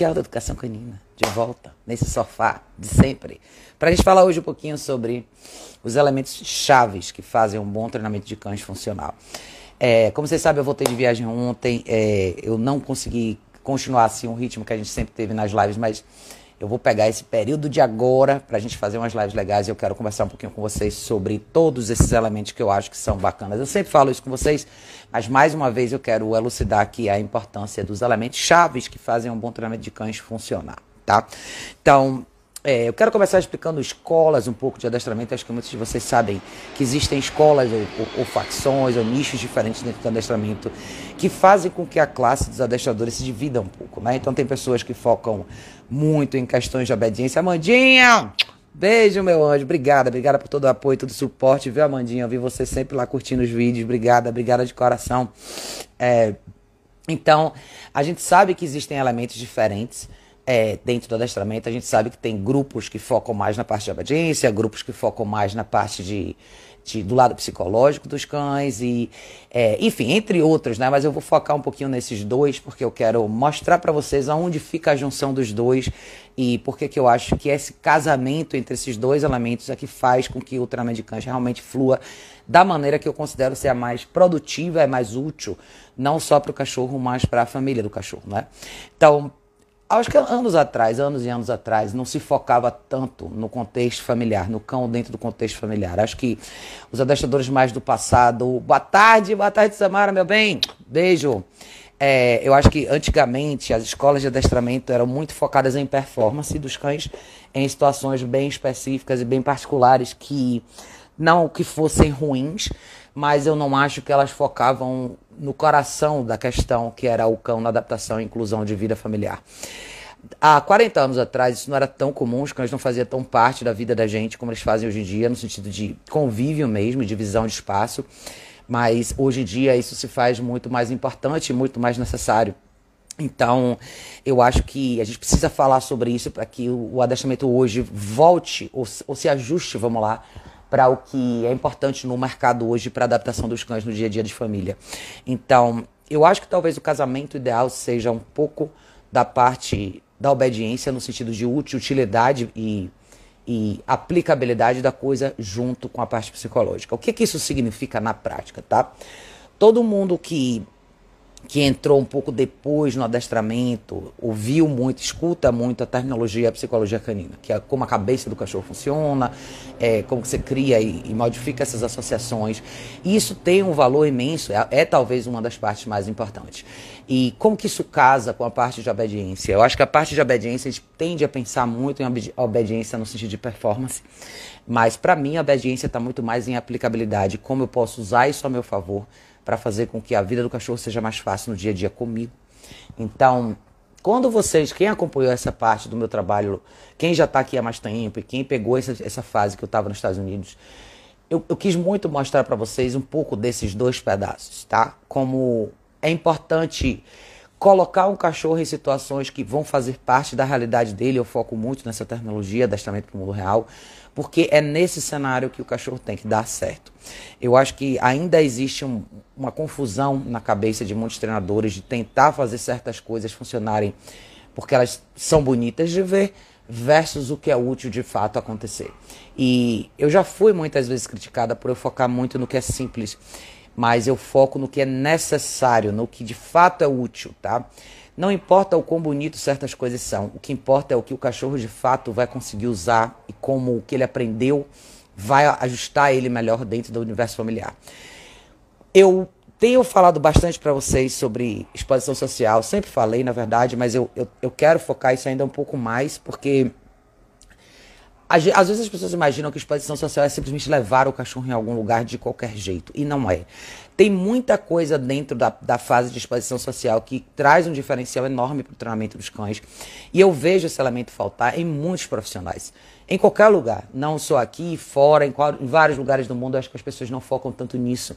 Raquel da Educação Canina, de volta nesse sofá de sempre, para a gente falar hoje um pouquinho sobre os elementos chaves que fazem um bom treinamento de cães funcional. É, como vocês sabem, eu voltei de viagem ontem, é, eu não consegui continuar assim o ritmo que a gente sempre teve nas lives, mas eu vou pegar esse período de agora para a gente fazer umas lives legais e eu quero conversar um pouquinho com vocês sobre todos esses elementos que eu acho que são bacanas. Eu sempre falo isso com vocês, mas mais uma vez eu quero elucidar aqui a importância dos elementos chaves que fazem um bom treinamento de cães funcionar, tá? Então, é, eu quero começar explicando escolas um pouco de adestramento. Acho que muitos de vocês sabem que existem escolas ou, ou, ou, facções ou nichos diferentes dentro do adestramento que fazem com que a classe dos adestradores se divida um pouco. Né? Então, tem pessoas que focam muito em questões de obediência. Amandinha! Beijo, meu anjo. Obrigada, obrigada por todo o apoio, todo o suporte, viu, Amandinha? Eu vi você sempre lá curtindo os vídeos. Obrigada, obrigada de coração. É, então, a gente sabe que existem elementos diferentes é, dentro do adestramento, a gente sabe que tem grupos que focam mais na parte de obediência, grupos que focam mais na parte de, de do lado psicológico dos cães, e é, enfim, entre outros, né? Mas eu vou focar um pouquinho nesses dois, porque eu quero mostrar para vocês aonde fica a junção dos dois e porque que eu acho que esse casamento entre esses dois elementos é que faz com que o treinamento de cães realmente flua da maneira que eu considero ser a mais produtiva, é mais útil, não só para o cachorro, mas para a família do cachorro, né? Então, Acho que anos atrás, anos e anos atrás, não se focava tanto no contexto familiar, no cão dentro do contexto familiar. Acho que os adestradores mais do passado. Boa tarde, boa tarde, Samara, meu bem. Beijo. É, eu acho que antigamente as escolas de adestramento eram muito focadas em performance dos cães, em situações bem específicas e bem particulares que não que fossem ruins, mas eu não acho que elas focavam no coração da questão que era o cão na adaptação e inclusão de vida familiar. Há 40 anos atrás, isso não era tão comum, os cães não faziam tão parte da vida da gente como eles fazem hoje em dia, no sentido de convívio mesmo, divisão de espaço. Mas hoje em dia isso se faz muito mais importante muito mais necessário. Então, eu acho que a gente precisa falar sobre isso para que o adestramento hoje volte ou se ajuste, vamos lá, para o que é importante no mercado hoje para adaptação dos cães no dia a dia de família. Então, eu acho que talvez o casamento ideal seja um pouco da parte da obediência no sentido de utilidade e, e aplicabilidade da coisa junto com a parte psicológica. O que, que isso significa na prática, tá? Todo mundo que que entrou um pouco depois no adestramento, ouviu muito, escuta muito a terminologia a psicologia canina, que é como a cabeça do cachorro funciona, é, como você cria e, e, modifica essas associações. E isso tem um valor imenso, é, é, talvez uma das partes mais importantes. E como que isso casa com a parte de obediência? Eu acho que a parte de obediência a gente tende a pensar muito em obediência no sentido de performance, mas para mim a obediência está muito mais em aplicabilidade, como eu posso usar isso a meu favor para fazer com que a vida do cachorro seja mais fácil no dia a dia comigo. Então, quando vocês, quem acompanhou essa parte do meu trabalho, quem já está aqui há mais tempo e quem pegou essa, essa fase que eu estava nos Estados Unidos, eu, eu quis muito mostrar para vocês um pouco desses dois pedaços, tá? Como é importante colocar um cachorro em situações que vão fazer parte da realidade dele. Eu foco muito nessa terminologia, adestramento para o mundo real porque é nesse cenário que o cachorro tem que dar certo. Eu acho que ainda existe um, uma confusão na cabeça de muitos treinadores de tentar fazer certas coisas funcionarem porque elas são bonitas de ver versus o que é útil de fato acontecer. E eu já fui muitas vezes criticada por eu focar muito no que é simples, mas eu foco no que é necessário, no que de fato é útil, tá? Não importa o quão bonito certas coisas são, o que importa é o que o cachorro de fato vai conseguir usar e como o que ele aprendeu vai ajustar ele melhor dentro do universo familiar. Eu tenho falado bastante para vocês sobre exposição social, sempre falei, na verdade, mas eu, eu, eu quero focar isso ainda um pouco mais, porque às, vezes as pessoas imaginam que exposição social é simplesmente levar o cachorro em algum lugar de qualquer jeito. E não é. Tem muita coisa dentro da, da fase de exposição social que traz um diferencial enorme para o treinamento dos cães. E eu vejo esse elemento faltar em muitos profissionais. Em qualquer lugar, não só aqui, fora, em, em vários lugares do mundo, acho que as pessoas não focam tanto nisso.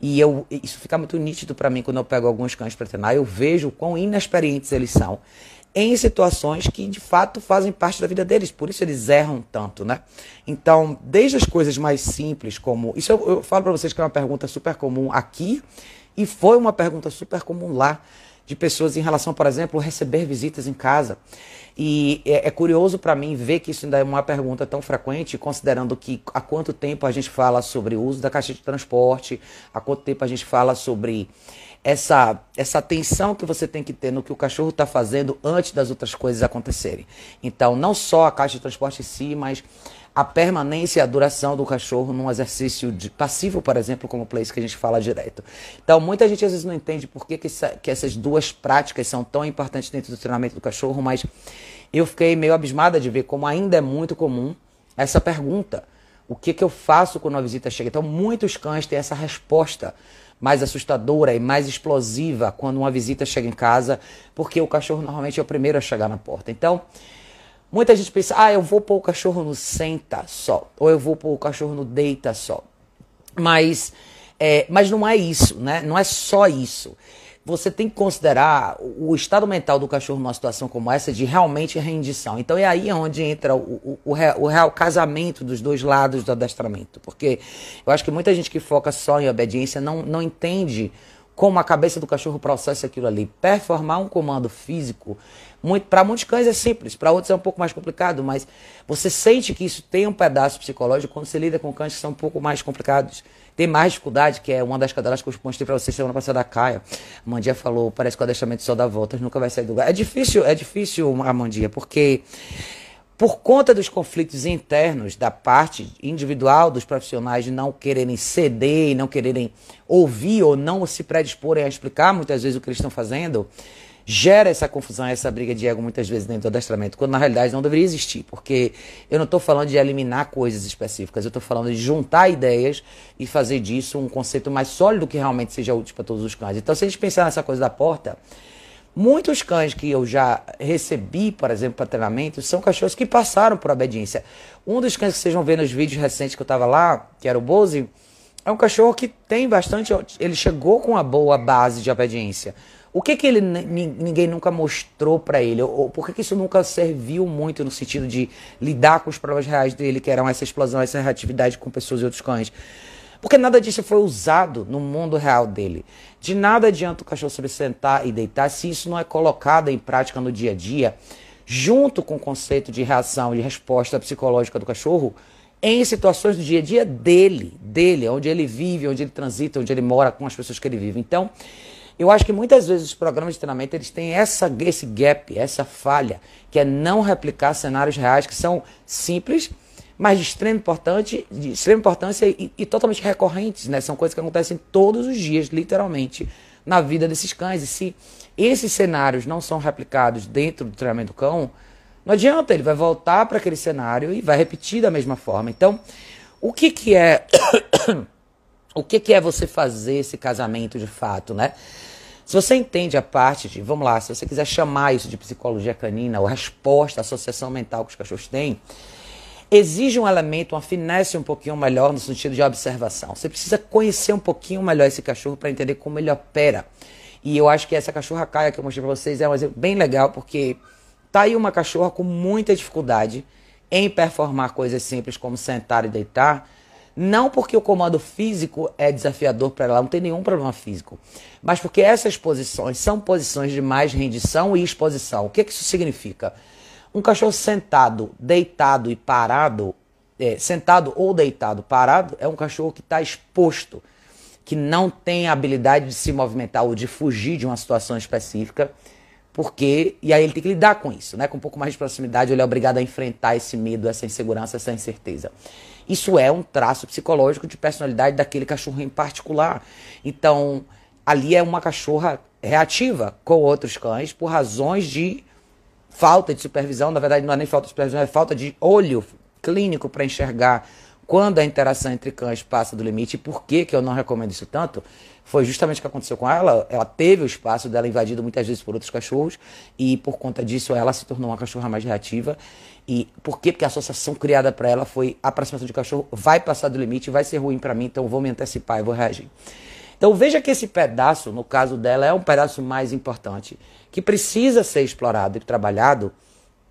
E eu, isso fica muito nítido para mim quando eu pego alguns cães para treinar. Eu vejo o quão inexperientes eles são em situações que de fato fazem parte da vida deles, por isso eles erram tanto, né? Então, desde as coisas mais simples, como. Isso eu, eu falo para vocês que é uma pergunta super comum aqui e foi uma pergunta super comum lá. de pessoas em relação, por exemplo, receber visitas em casa. E é, é curioso para mim ver que isso ainda é uma pergunta tão frequente, considerando que há quanto tempo a gente fala sobre o uso da caixa de transporte, há quanto tempo a gente fala sobre essa, essa atenção que você tem que ter no que o cachorro está fazendo antes das outras coisas acontecerem. Então, não só a caixa de transporte em si, mas a permanência e a duração do cachorro num exercício de, passivo, por exemplo, como o place que a gente fala direto. Então, muita gente às vezes não entende por que, que, essa, que essas duas práticas são tão importantes dentro do treinamento do cachorro, mas eu fiquei meio abismada de ver como ainda é muito comum essa pergunta. O que, que eu faço quando a visita chega? Então, muitos cães têm essa resposta mais assustadora e mais explosiva quando uma visita chega em casa, porque o cachorro normalmente é o primeiro a chegar na porta. Então, muita gente pensa, ah, eu vou pôr o cachorro no senta só, ou eu vou pôr o cachorro no deita só. Mas, é, mas não é isso, né? Não é só isso você tem que considerar o estado mental do cachorro numa situação como essa de realmente rendição. Então é aí onde entra o, o, o, real, casamento dos dois lados do adestramento. Porque eu acho que muita gente que foca só em obediência não, não entende como a cabeça do cachorro processa aquilo ali. Performar um comando físico, muito, para muitos cães é simples, para outros é um pouco mais complicado, mas você sente que isso tem um pedaço psicológico quando você lida com cães que são um pouco mais complicados tem mais dificuldade, que é uma das cadelas que eu mostrei para vocês semana passada da Caia. A Mandia falou, parece que o adestramento só dá voltas, nunca vai sair do lugar. É difícil, é difícil, a Mandia, porque por conta dos conflitos internos da parte individual dos profissionais de não quererem ceder e não quererem ouvir ou não se predisporem a explicar muitas vezes o que eles estão fazendo, gera essa confusão, essa briga de ego muitas vezes dentro do adestramento, quando na realidade não deveria existir, porque eu não estou falando de eliminar coisas específicas, eu estou falando de juntar ideias e fazer disso um conceito mais sólido que realmente seja útil para todos os cães. Então, se a gente pensar nessa coisa da porta, muitos cães que eu já recebi, por exemplo, para treinamento, são cachorros que passaram por obediência. Um dos cães que vocês vão ver nos vídeos recentes que eu estava lá, que era o Bose, é um cachorro que tem bastante. Ele chegou com uma boa base de obediência. O que que ele ninguém nunca mostrou para ele? Ou, por que, que isso nunca serviu muito no sentido de lidar com os problemas reais dele, que eram essa explosão, essa reatividade com pessoas e outros cães? Porque nada disso foi usado no mundo real dele. De nada adianta o cachorro se sentar e deitar se isso não é colocado em prática no dia a dia, junto com o conceito de reação, de resposta psicológica do cachorro, em situações do dia a dia dele, dele, onde ele vive, onde ele transita, onde ele mora com as pessoas que ele vive. Então, eu acho que muitas vezes os programas de treinamento eles têm essa, esse gap, essa falha, que é não replicar cenários reais que são simples, mas de extrema, importante, de extrema importância e, e totalmente recorrentes. Né? São coisas que acontecem todos os dias, literalmente, na vida desses cães. E se esses cenários não são replicados dentro do treinamento do cão, não adianta, ele vai voltar para aquele cenário e vai repetir da mesma forma. Então, o que, que é. o que, que é você fazer esse casamento de fato, né? Se você entende a parte de, vamos lá, se você quiser chamar isso de psicologia canina ou resposta, associação mental que os cachorros têm, exige um elemento, uma finesse um pouquinho melhor no sentido de observação. Você precisa conhecer um pouquinho melhor esse cachorro para entender como ele opera. E eu acho que essa cachorra caia que eu mostrei para vocês é um exemplo bem legal, porque tá aí uma cachorra com muita dificuldade em performar coisas simples como sentar e deitar, não porque o comando físico é desafiador para ela, não tem nenhum problema físico, mas porque essas posições são posições de mais rendição e exposição. O que, que isso significa? Um cachorro sentado, deitado e parado, é, sentado ou deitado parado, é um cachorro que está exposto, que não tem a habilidade de se movimentar ou de fugir de uma situação específica, porque e aí ele tem que lidar com isso, né? Com um pouco mais de proximidade, ele é obrigado a enfrentar esse medo, essa insegurança, essa incerteza. Isso é um traço psicológico de personalidade daquele cachorro em particular. Então, ali é uma cachorra reativa com outros cães por razões de falta de supervisão. Na verdade, não é nem falta de supervisão, é falta de olho clínico para enxergar quando a interação entre cães passa do limite. E por que, que eu não recomendo isso tanto? Foi justamente o que aconteceu com ela. Ela teve o espaço dela invadido muitas vezes por outros cachorros e por conta disso ela se tornou uma cachorra mais reativa. E por quê? Porque a associação criada para ela foi a aproximação de cachorro vai passar do limite, vai ser ruim para mim, então vou me antecipar e vou reagir. Então veja que esse pedaço, no caso dela, é um pedaço mais importante, que precisa ser explorado e trabalhado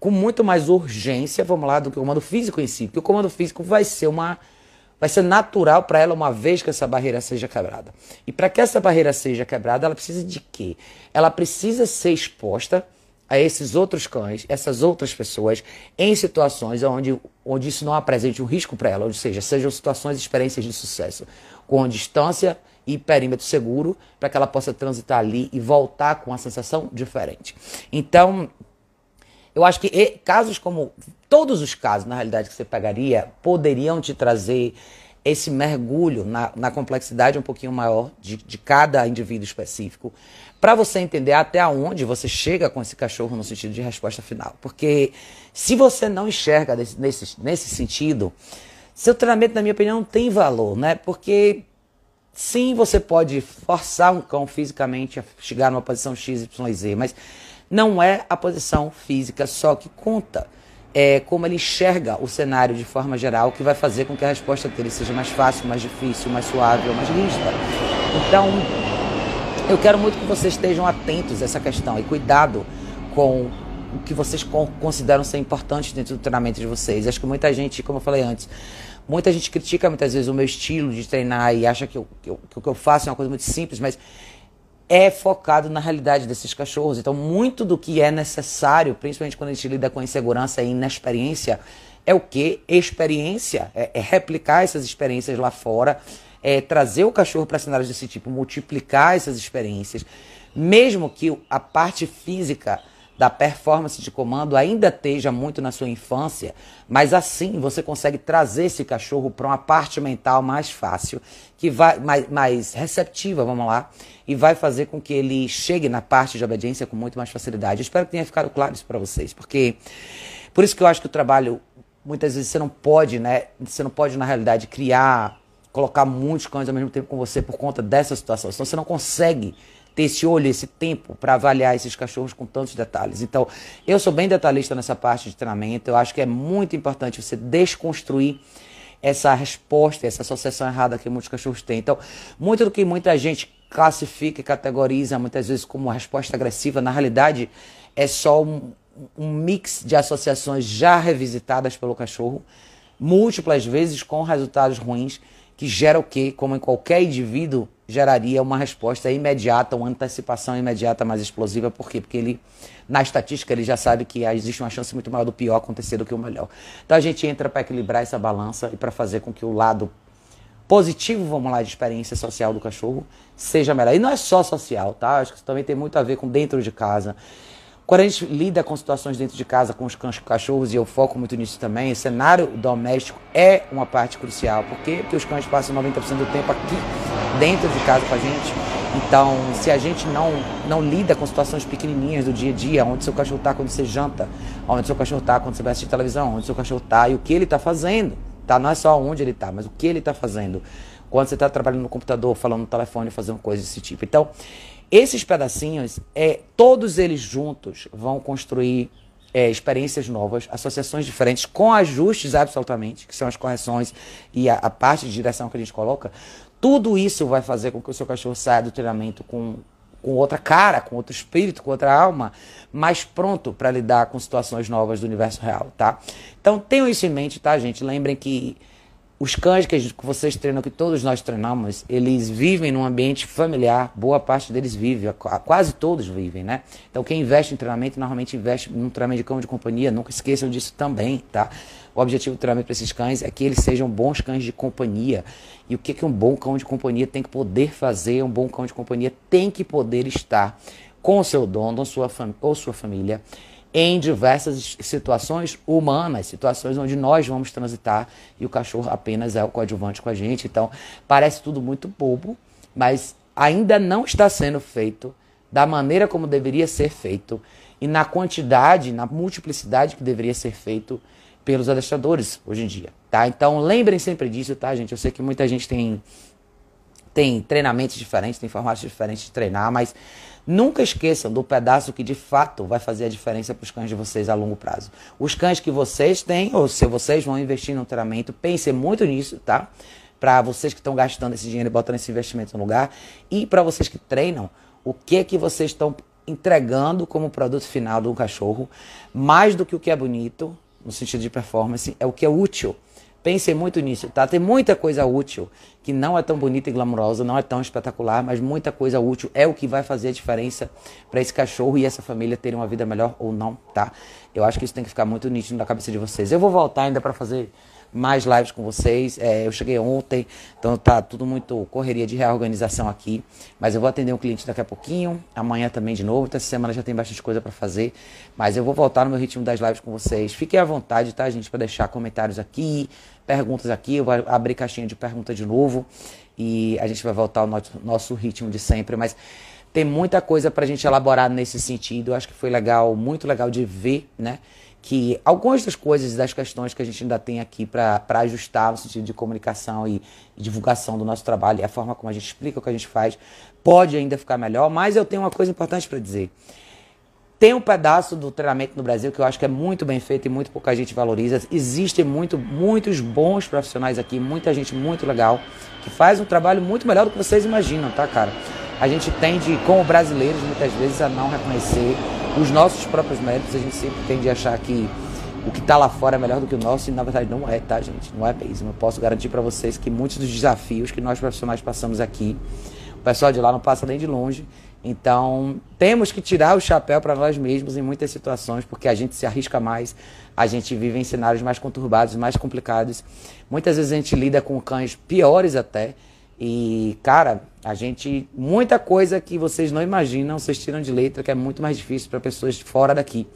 com muito mais urgência, vamos lá, do que o comando físico em si. Porque o comando físico vai ser uma, vai ser natural para ela uma vez que essa barreira seja quebrada. E para que essa barreira seja quebrada, ela precisa de quê? Ela precisa ser exposta a esses outros cães, essas outras pessoas, em situações onde, onde isso não apresente um risco para ela, ou seja, sejam situações e experiências de sucesso, com distância e perímetro seguro, para que ela possa transitar ali e voltar com uma sensação diferente. Então, eu acho que casos como todos os casos, na realidade, que você pegaria, poderiam te trazer esse mergulho na, na complexidade um pouquinho maior de, de cada indivíduo específico, para você entender até onde você chega com esse cachorro no sentido de resposta final. Porque se você não enxerga desse, nesse, nesse sentido, seu treinamento, na minha opinião, não tem valor, né? Porque sim, você pode forçar um cão fisicamente a chegar numa posição X, Y, Z, mas não é a posição física só que conta. É como ele enxerga o cenário de forma geral que vai fazer com que a resposta dele seja mais fácil, mais difícil, mais suave ou mais rígida. Então, eu quero muito que vocês estejam atentos a essa questão e cuidado com o que vocês consideram ser importante dentro do treinamento de vocês. Acho que muita gente, como eu falei antes, muita gente critica muitas vezes o meu estilo de treinar e acha que, eu, que, eu, que o que eu faço é uma coisa muito simples, mas é focado na realidade desses cachorros. Então, muito do que é necessário, principalmente quando a gente lida com insegurança e inexperiência, é o que? Experiência. É, é replicar essas experiências lá fora é, trazer o cachorro para cenários desse tipo, multiplicar essas experiências, mesmo que a parte física da performance de comando ainda esteja muito na sua infância, mas assim você consegue trazer esse cachorro para uma parte mental mais fácil, que vai mais, mais receptiva, vamos lá, e vai fazer com que ele chegue na parte de obediência com muito mais facilidade. Eu espero que tenha ficado claro isso para vocês, porque por isso que eu acho que o trabalho muitas vezes você não pode, né? Você não pode na realidade criar colocar muitos cães ao mesmo tempo com você por conta dessa situação. Então você não consegue ter esse olho, esse tempo para avaliar esses cachorros com tantos detalhes. Então, eu sou bem detalhista nessa parte de treinamento. Eu acho que é muito importante você desconstruir essa resposta, essa associação errada que muitos cachorros têm. Então, muito do que muita gente classifica e categoriza muitas vezes como resposta agressiva, na realidade é só um, um mix de associações já revisitadas pelo cachorro, múltiplas vezes com resultados ruins que gera o quê? Como em qualquer indivíduo, geraria uma resposta imediata, uma antecipação imediata mais explosiva. Por quê? Porque ele, na estatística, ele já sabe que existe uma chance muito maior do pior acontecer do que o melhor. Então a gente entra para equilibrar essa balança e para fazer com que o lado positivo, vamos lá, de experiência social do cachorro seja melhor. E não é só social, tá? Acho que isso também tem muito a ver com dentro de casa. Quando a gente lida com situações dentro de casa com os cachorros, e eu foco muito nisso também, o cenário doméstico é uma parte crucial. Por quê? Porque os cães passam 90% do tempo aqui dentro de casa com a gente. Então, se a gente não, não lida com situações pequenininhas do dia a dia, onde seu cachorro está quando você janta, onde seu cachorro está quando você vai assistir televisão, onde seu cachorro está e o que ele está fazendo, tá? Não é só onde ele está, mas o que ele está fazendo. Quando você está trabalhando no computador, falando no telefone, fazendo coisas desse tipo. Então, esses pedacinhos, é, todos eles juntos vão construir é, experiências novas, associações diferentes, com ajustes absolutamente, que são as correções e a, a, parte de direção que a gente coloca. Tudo isso vai fazer com que o seu cachorro saia do treinamento com, com outra cara, com outro espírito, com outra alma, mais pronto para lidar com situações novas do universo real, tá? Então tenham isso em mente, tá, gente? Lembrem que os cães que, vocês treinam, que todos nós treinamos, eles vivem num ambiente familiar, boa parte deles vive, quase todos vivem, né? Então quem investe em treinamento, normalmente investe num treinamento de cão de companhia, nunca esqueçam disso também, tá? O objetivo do treinamento para esses cães é que eles sejam bons cães de companhia. E o que, que um bom cão de companhia tem que poder fazer? Um bom cão de companhia tem que poder estar com o seu dono ou sua, ou sua família em diversas situações humanas, situações onde nós vamos transitar e o cachorro apenas é o coadjuvante com a gente. Então, parece tudo muito bobo, mas ainda não está sendo feito da maneira como deveria ser feito e na quantidade, na multiplicidade que deveria ser feito pelos adestradores hoje em dia, tá? Então, lembrem sempre disso, tá, gente? Eu sei que muita gente tem tem treinamentos diferentes, tem formatos diferentes de treinar, mas Nunca esqueçam do pedaço que de fato vai fazer a diferença para os cães de vocês a longo prazo. Os cães que vocês têm, ou se vocês vão investir no treinamento, pensem muito nisso, tá? Para vocês que estão gastando esse dinheiro e botando esse investimento no lugar. E para vocês que treinam, o que que vocês estão entregando como produto final do cachorro, mais do que o que é bonito, no sentido de performance, é o que é útil Pensem muito nisso, tá? Tem muita coisa útil que não é tão bonita e glamourosa, não é tão espetacular, mas muita coisa útil é o que vai fazer a diferença para esse cachorro e essa família terem uma vida melhor ou não, tá? Eu acho que isso tem que ficar muito nítido na cabeça de vocês. Eu vou voltar ainda para fazer mais lives com vocês. É, eu cheguei ontem, então tá tudo muito correria de reorganização aqui. Mas eu vou atender um cliente daqui a pouquinho, amanhã também de novo. Essa semana já tem bastante coisa para fazer. Mas eu vou voltar no meu ritmo das lives com vocês. Fiquem à vontade, tá, gente, para deixar comentários aqui, perguntas aqui. Eu vou abrir caixinha de perguntas de novo e a gente vai voltar ao nosso, nosso ritmo de sempre. Mas tem muita coisa para a gente elaborar nesse sentido. Eu acho que foi legal, muito legal de ver, né? Que algumas das coisas, das questões que a gente ainda tem aqui para ajustar no sentido de comunicação e, e, divulgação do nosso trabalho e a forma como a gente explica o que a gente faz, pode ainda ficar melhor, mas eu tenho uma coisa importante para dizer. Tem um pedaço do treinamento no Brasil que eu acho que é muito bem feito e muito pouca gente valoriza. Existem muito, muitos bons profissionais aqui, muita gente muito legal, que faz um trabalho muito melhor do que vocês imaginam, tá, cara? A gente tende, como brasileiros, muitas vezes, a não reconhecer os nossos próprios méritos, a gente sempre tende a achar que o que está lá fora é melhor do que o nosso e na verdade não é, tá, gente? Não é mesmo. Eu posso garantir para vocês que muitos dos desafios que nós profissionais passamos aqui, o pessoal de lá não passa nem de longe. Então, temos que tirar o chapéu para nós mesmos em muitas situações, porque a gente se arrisca mais, a gente vive em cenários mais conturbados, mais complicados. Muitas vezes a gente lida com cães piores até. E, cara, a gente. Muita coisa que vocês não imaginam, vocês tiram de letra, que é muito mais difícil para pessoas fora daqui.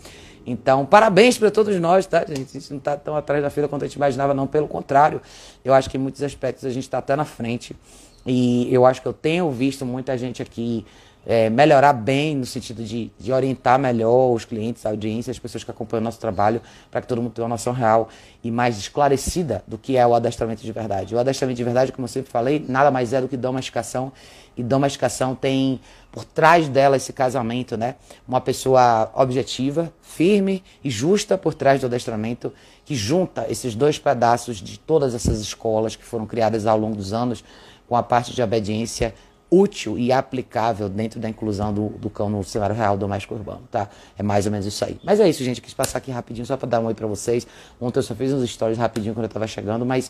Então, parabéns para todos nós, tá, gente? A gente não está tão atrás da fila quanto a gente imaginava, não. Pelo contrário, eu acho que em muitos aspectos a gente está até na frente. E eu acho que eu tenho visto muita gente aqui é, melhorar bem no sentido de, de orientar melhor os clientes, a audiência, as pessoas que acompanham o nosso trabalho, para que todo mundo tenha uma noção real e mais esclarecida do que é o adestramento de verdade. O adestramento de verdade, como eu sempre falei, nada mais é do que domesticação. E domesticação tem por trás dela esse casamento, né? Uma pessoa objetiva, firme e justa por trás do adestramento, que junta esses dois pedaços de todas essas escolas que foram criadas ao longo dos anos com a parte de obediência útil e aplicável dentro da inclusão do, do cão no cenário real doméstico urbano, tá? É mais ou menos isso aí. Mas é isso, gente. Quis passar aqui rapidinho só para dar um oi para vocês. Ontem eu só fiz uns stories rapidinho quando eu tava chegando, mas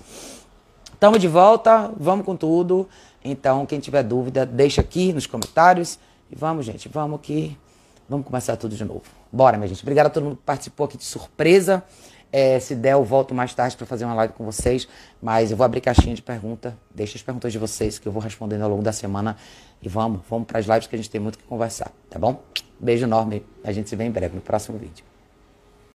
estamos de volta, vamos com tudo. Então, quem tiver dúvida, deixa aqui nos comentários. E vamos, gente, vamos que vamos começar tudo de novo. Bora, minha gente. Obrigado a todo mundo que participou aqui de surpresa. É, se der, eu volto mais tarde para fazer uma live com vocês. Mas eu vou abrir caixinha de pergunta. Deixa as perguntas de vocês que eu vou respondendo ao longo da semana. E vamos, vamos para as lives que a gente tem muito que conversar, tá bom? Beijo enorme. A gente se vê em breve no próximo vídeo.